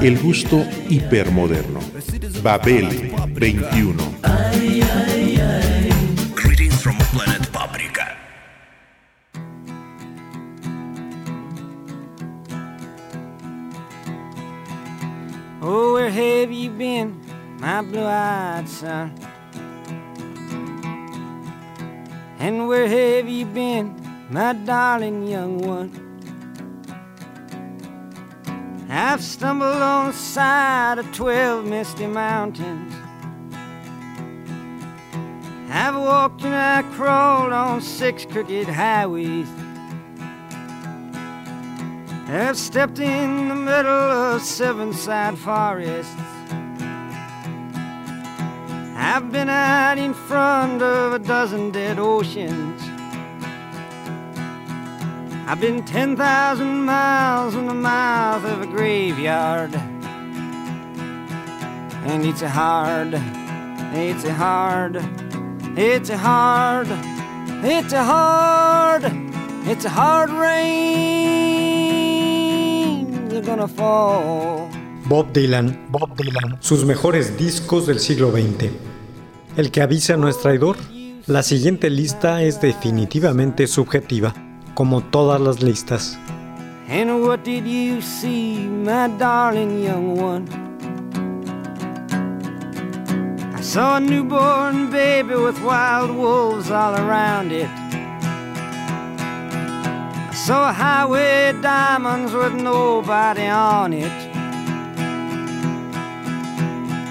El gusto hipermoderno. Babel 21. Greetings from planet Paprika. Oh, where have you been, my blue-eyed son? And where have you been, my darling young one? I've stumbled on the side of twelve misty mountains. I've walked and I crawled on six crooked highways. I've stepped in the middle of seven side forests. I've been out in front of a dozen dead oceans. I've been 10,000 miles in the mouth of a graveyard. And it's a hard, it's a hard, it's a hard, it's a hard, it's a hard rain. They're gonna fall. Bob Dylan, Bob Dylan, sus mejores discos del siglo XX. El que avisa no es traidor. La siguiente lista es definitivamente subjetiva, como todas las listas. And what did you see, my darling young one? I saw a newborn baby with wild wolves all around it. I saw a highway diamonds with nobody on it.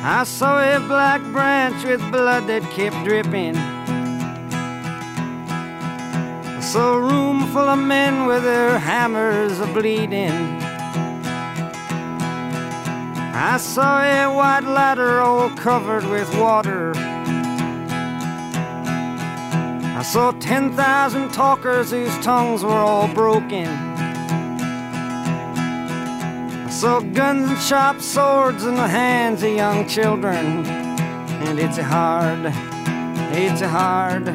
I saw a black branch with blood that kept dripping. I saw a room full of men with their hammers a bleeding. I saw a white ladder all covered with water. I saw 10,000 talkers whose tongues were all broken. I saw guns and sharp swords in the hands of young children. And it's hard, it's hard,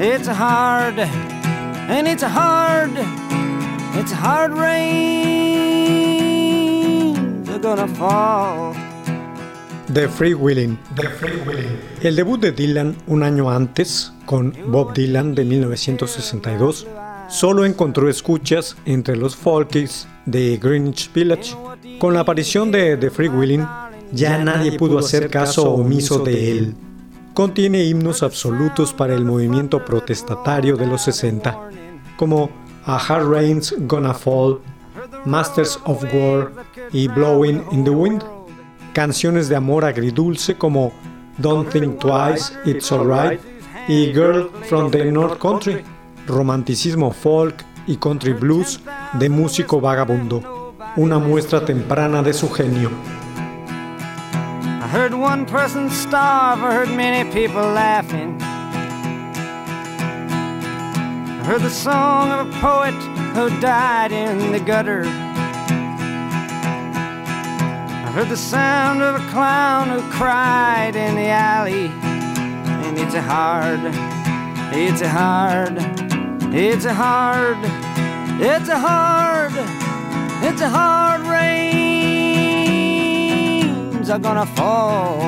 it's hard, and it's a hard, it's a hard rain. They're gonna fall. The Free Willing. The Free Willing. El debut de Dylan un año antes, con Bob Dylan de 1962, solo encontró escuchas entre los folkies de Greenwich Village. Con la aparición de The Free Willing, ya nadie pudo hacer caso omiso de él. Contiene himnos absolutos para el movimiento protestatario de los 60, como A Hard Rain's Gonna Fall, Masters of War y Blowing in the Wind. Canciones de amor agridulce como Don't Think Twice, It's Alright y Girl from the North Country. Romanticismo folk y country blues de músico vagabundo. Una muestra temprana de su genio. I heard one person starve, I heard many people laughing. I heard the song of a poet who died in the gutter. I heard the sound of a clown who cried in the alley. And it's a hard, it's a hard, it's a hard, it's a hard, it's a hard are gonna fall.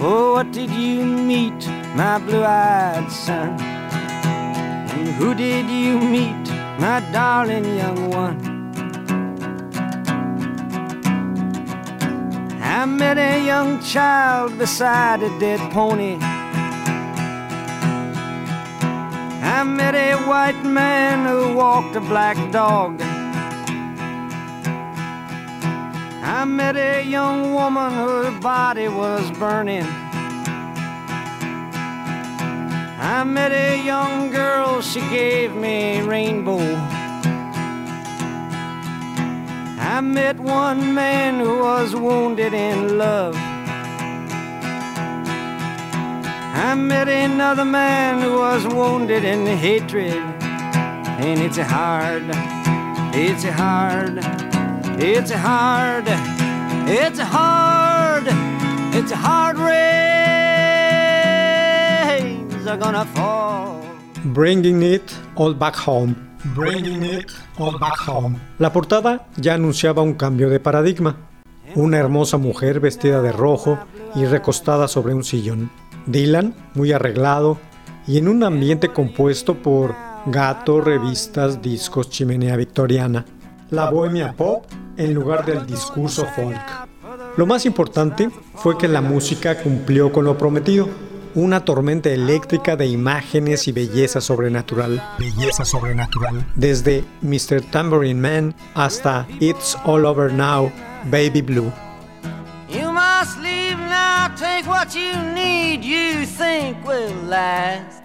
Oh, what did you meet, my blue-eyed son? And who did you meet, my darling young one? I met a young child beside a dead pony. I met a white man who walked a black dog. I met a young woman whose body was burning. I met a young girl, she gave me a rainbow. I met one man who was wounded in love. I met another man who was wounded in hatred. And it's hard, it's hard, it's hard, it's hard, it's hard rains are gonna fall. Bringing It All Back Home. Bringing It All Back Home. La portada ya anunciaba un cambio de paradigma. Una hermosa mujer vestida de rojo y recostada sobre un sillón. Dylan, muy arreglado y en un ambiente compuesto por gato, revistas, discos, chimenea victoriana. La bohemia pop en lugar del discurso folk. Lo más importante fue que la música cumplió con lo prometido una tormenta eléctrica de imágenes y belleza sobrenatural. Belleza sobrenatural. Desde Mr. Tambourine Man hasta It's All Over Now, Baby Blue. Must take what you need, you think will last.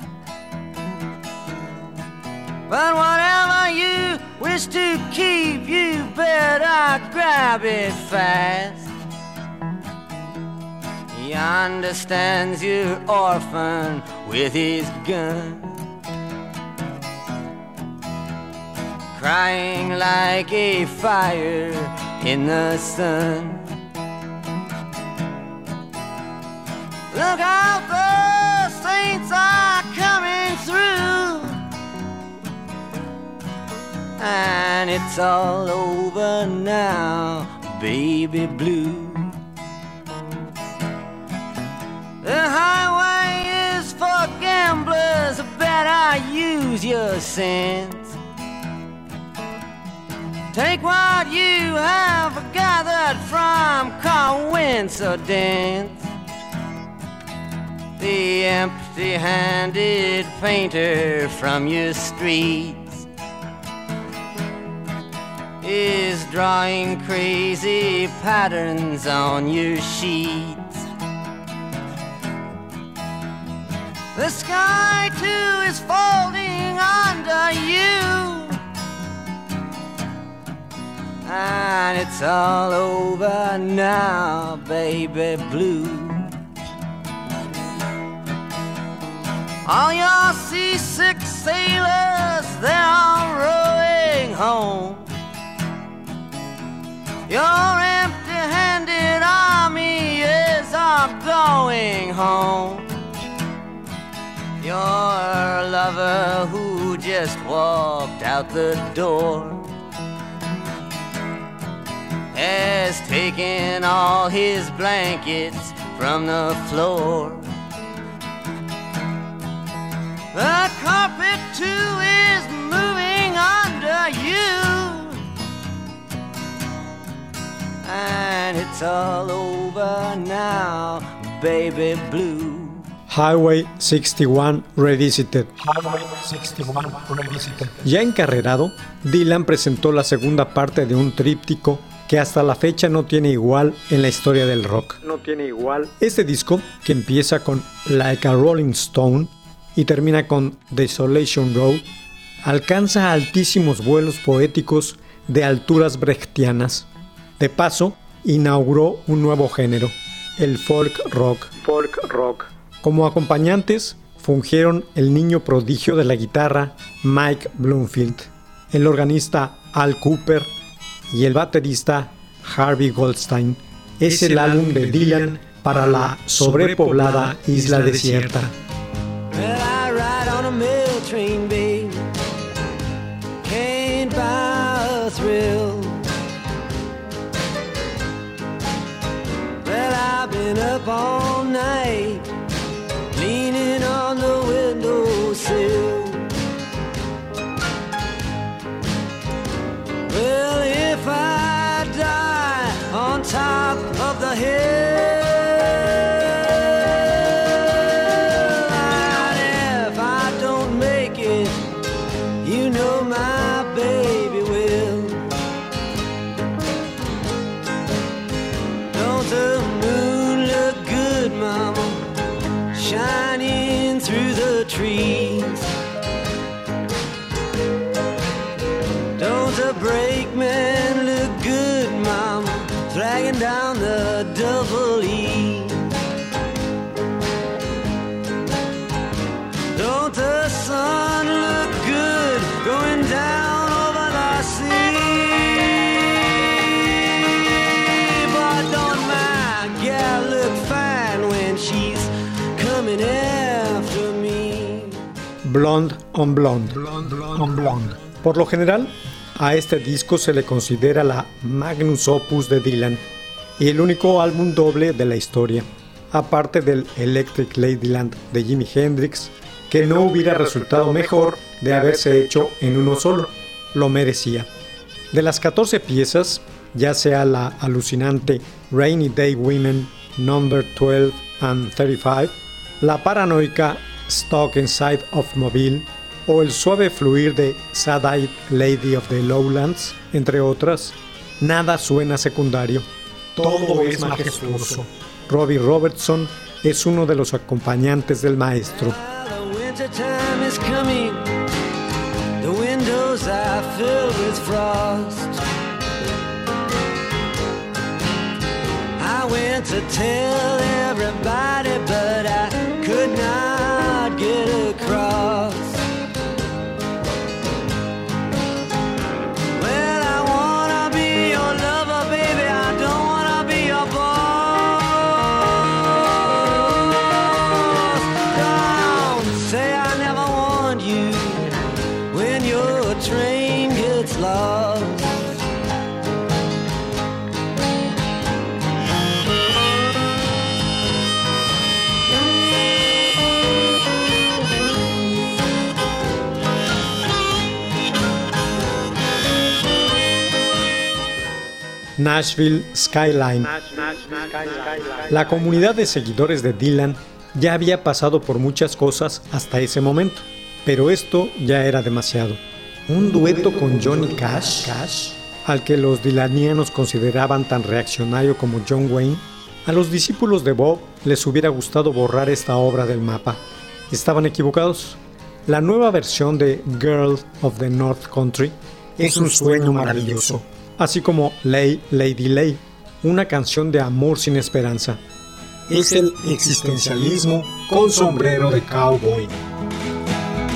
But whatever you wish to keep, you better grab it fast. He understands your orphan with his gun. Crying like a fire in the sun. Look out, the saints are coming through. And it's all over now, baby blue. The highway is for gamblers, better use your sense. Take what you have gathered from coincidence. The empty handed painter from your streets is drawing crazy patterns on your sheets. The sky too is folding under you. And it's all over now, baby blue. All your seasick sailors, they're all rowing home. Your empty handed army is all going home. Your lover who just walked out the door has taken all his blankets from the floor. The carpet too is moving under you. And it's all over now, baby blue. Highway 61 Revisited. Highway 61 Revisited. Ya encarrerado, Dylan presentó la segunda parte de un tríptico que hasta la fecha no tiene igual en la historia del rock. No tiene igual. Este disco, que empieza con Like a Rolling Stone y termina con Desolation Road, alcanza altísimos vuelos poéticos de alturas brechtianas. De paso, inauguró un nuevo género, el folk rock. Folk rock. Como acompañantes fungieron el niño prodigio de la guitarra Mike Bloomfield, el organista Al Cooper y el baterista Harvey Goldstein. Es el álbum de Dylan para la sobrepoblada isla desierta. Well, I ride on a mail train, babe. Brakeman look good, mama, dragging down the double E? Don't the sun look good going down over the sea? But don't my gal look fine when she's coming after me? Blonde on Blonde. on Blonde. Por lo general, a este disco se le considera la magnus opus de Dylan y el único álbum doble de la historia, aparte del Electric Ladyland de Jimi Hendrix, que no hubiera resultado mejor de haberse hecho en uno solo, lo merecía. De las 14 piezas, ya sea la alucinante Rainy Day Women Number 12 and 35, la paranoica Stuck Inside of Mobile o el suave fluir de Sad-Eyed Lady of the Lowlands, entre otras, nada suena secundario. Todo es majestuoso. Robbie Robertson es uno de los acompañantes del maestro. I went to tell everybody, but I could not your train gets lost. Nashville Skyline. La comunidad de seguidores de Dylan ya había pasado por muchas cosas hasta ese momento, pero esto ya era demasiado. Un dueto con Johnny Cash, al que los dylanianos consideraban tan reaccionario como John Wayne, a los discípulos de Bob les hubiera gustado borrar esta obra del mapa. Estaban equivocados. La nueva versión de Girl of the North Country es un sueño maravilloso así como Lay Lady Lay, una canción de amor sin esperanza. Es el existencialismo con sombrero de cowboy.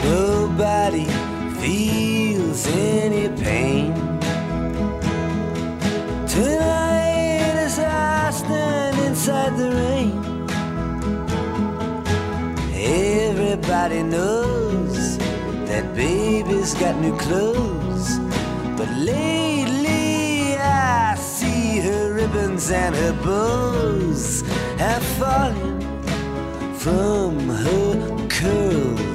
Nobody feels any pain. Tonight as I stand inside the rain, everybody knows that baby's got new clothes. But lately I see her ribbons and her bows have fallen from her curls.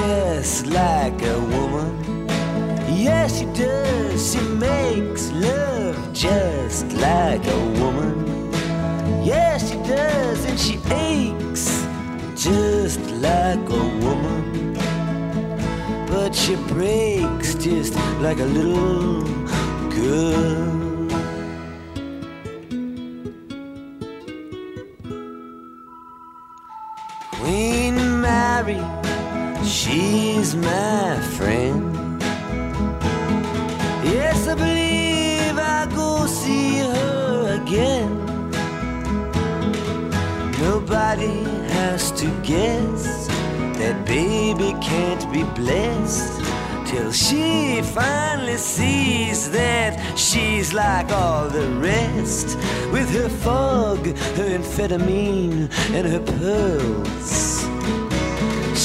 Just like a woman. Yes, she does. She makes love just like a woman. Yes, she does. And she aches just like a woman. But she breaks just like a little girl. Queen Mary, she's my friend. Yes, I believe I go see her again. Nobody has to guess that baby can't be blessed till she finally sees that she's like all the rest with her fog, her amphetamine, and her pearls.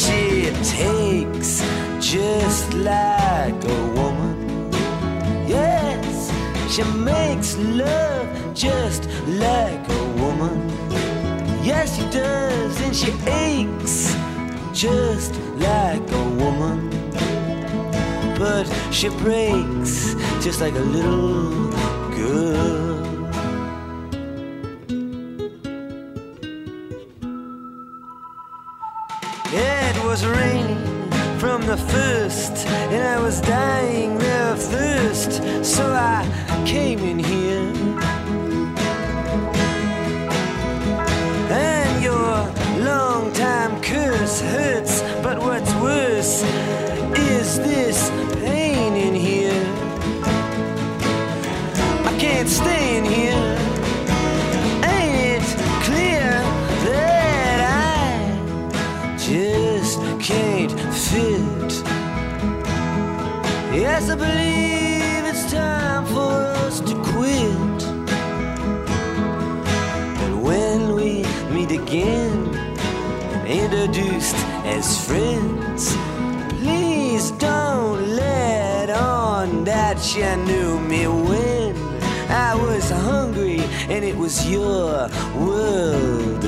She takes just like a woman. Yes, she makes love just like a woman. Yes, she does, and she aches just like a woman. But she breaks just like a little girl. was raining from the first, and I was dying there of thirst, so I came in here. And your long time curse hurts, but what's worse is this pain in here. I can't stay in here. Yes, I believe it's time for us to quit. And when we meet again, introduced as friends, please don't let on that you knew me when I was hungry and it was your world.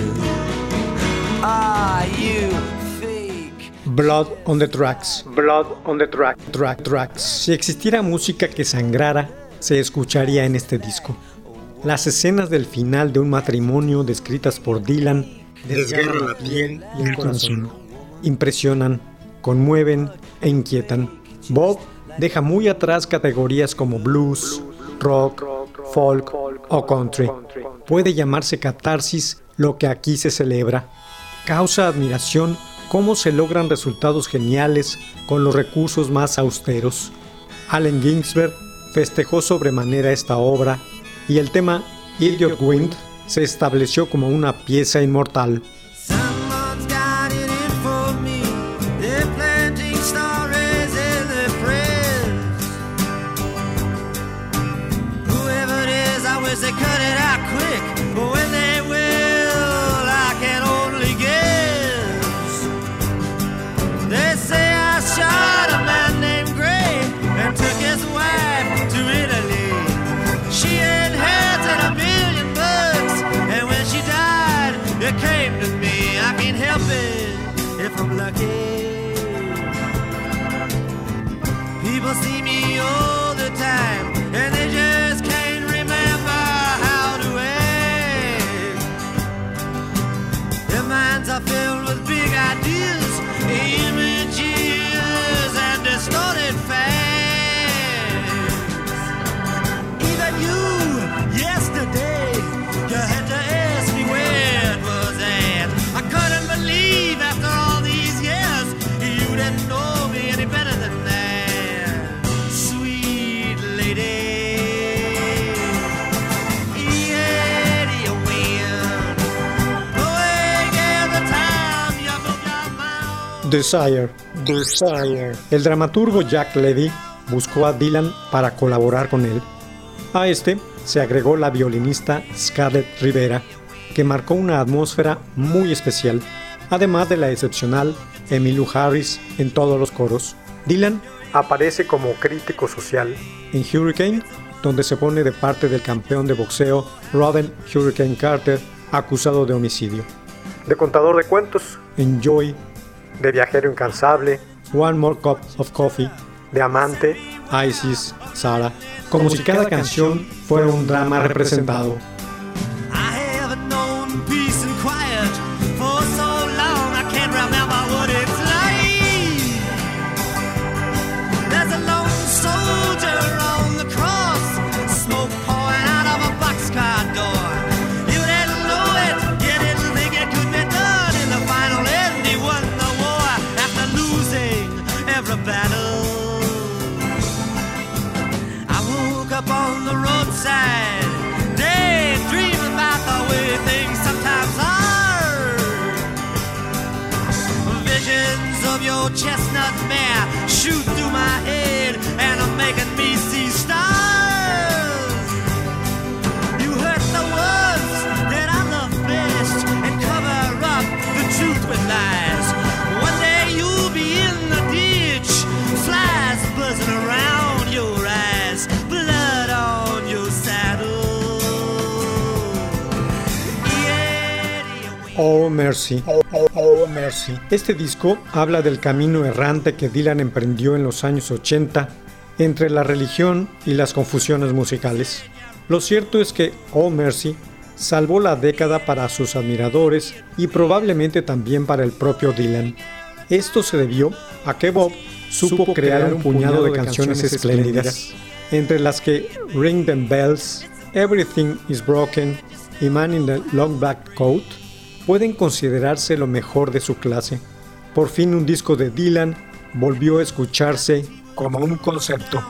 Are you? Blood on the Tracks. Blood on the track. Track, tracks. Si existiera música que sangrara, se escucharía en este disco. Las escenas del final de un matrimonio descritas por Dylan desgarran la piel y el corazón. Impresionan, conmueven e inquietan. Bob deja muy atrás categorías como blues, rock, folk o country. Puede llamarse catarsis lo que aquí se celebra. Causa admiración cómo se logran resultados geniales con los recursos más austeros. Allen Ginsberg festejó sobremanera esta obra y el tema Idiot Wind se estableció como una pieza inmortal. Desire. Desire. El dramaturgo Jack Levy buscó a Dylan para colaborar con él. A este se agregó la violinista Scarlett Rivera, que marcó una atmósfera muy especial, además de la excepcional Emmylou Harris en todos los coros. Dylan aparece como crítico social en Hurricane, donde se pone de parte del campeón de boxeo Robin Hurricane Carter, acusado de homicidio. De contador de cuentos en Joy, de viajero incansable, One More Cup of Coffee, de amante, Isis, Sara, como si cada canción fuera un drama representado. The roadside, daydreaming about the way things sometimes are. Visions of your chestnut Oh Mercy. Oh, oh, oh, Mercy. Este disco habla del camino errante que Dylan emprendió en los años 80 entre la religión y las confusiones musicales. Lo cierto es que Oh Mercy salvó la década para sus admiradores y probablemente también para el propio Dylan. Esto se debió a que Bob supo crear un puñado de canciones espléndidas, entre las que Ring Them Bells, Everything Is Broken y Man in the Long Black Coat pueden considerarse lo mejor de su clase. Por fin un disco de Dylan volvió a escucharse como un concepto.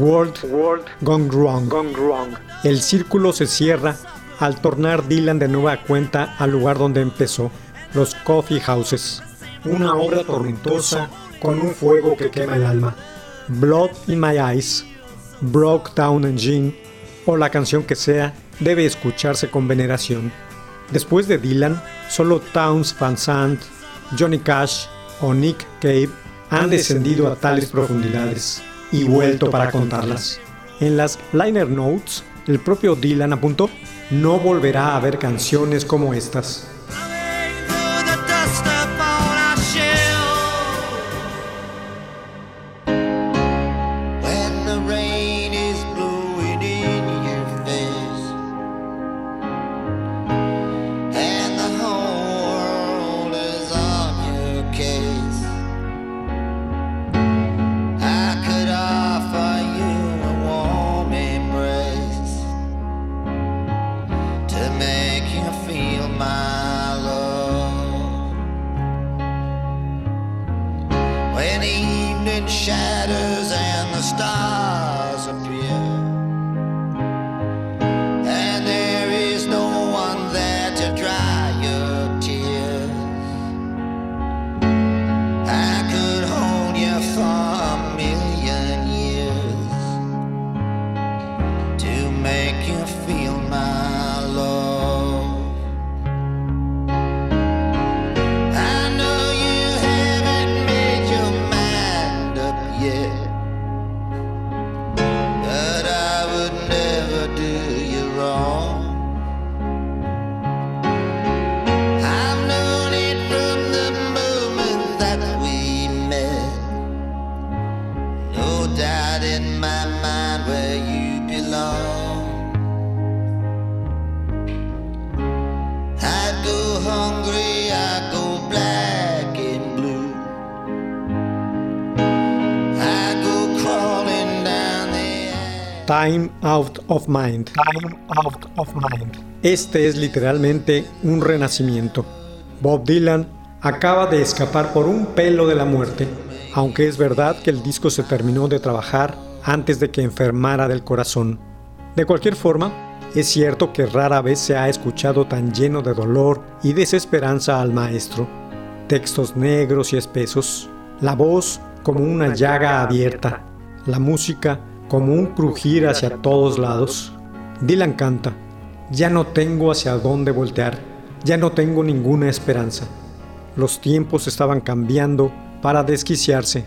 World, Gone, wrong. wrong. El círculo se cierra al tornar Dylan de nueva cuenta al lugar donde empezó, los Coffee Houses. Una obra tormentosa con un fuego que quema el alma. Blood in My Eyes, Broke Down Engine o la canción que sea debe escucharse con veneración. Después de Dylan, solo Towns Van Sant, Johnny Cash o Nick Cave han descendido a tales profundidades y vuelto para contarlas. En las liner notes, el propio Dylan apuntó, no volverá a haber canciones como estas. Time Out of Mind. Time Out of Mind. Este es literalmente un renacimiento. Bob Dylan acaba de escapar por un pelo de la muerte, aunque es verdad que el disco se terminó de trabajar antes de que enfermara del corazón. De cualquier forma, es cierto que rara vez se ha escuchado tan lleno de dolor y desesperanza al maestro. Textos negros y espesos, la voz como una llaga abierta, la música como un crujir hacia todos lados. Dylan canta, ya no tengo hacia dónde voltear, ya no tengo ninguna esperanza. Los tiempos estaban cambiando para desquiciarse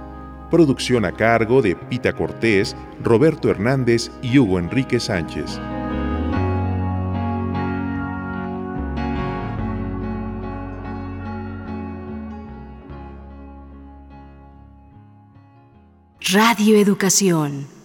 Producción a cargo de Pita Cortés, Roberto Hernández y Hugo Enrique Sánchez. Radio Educación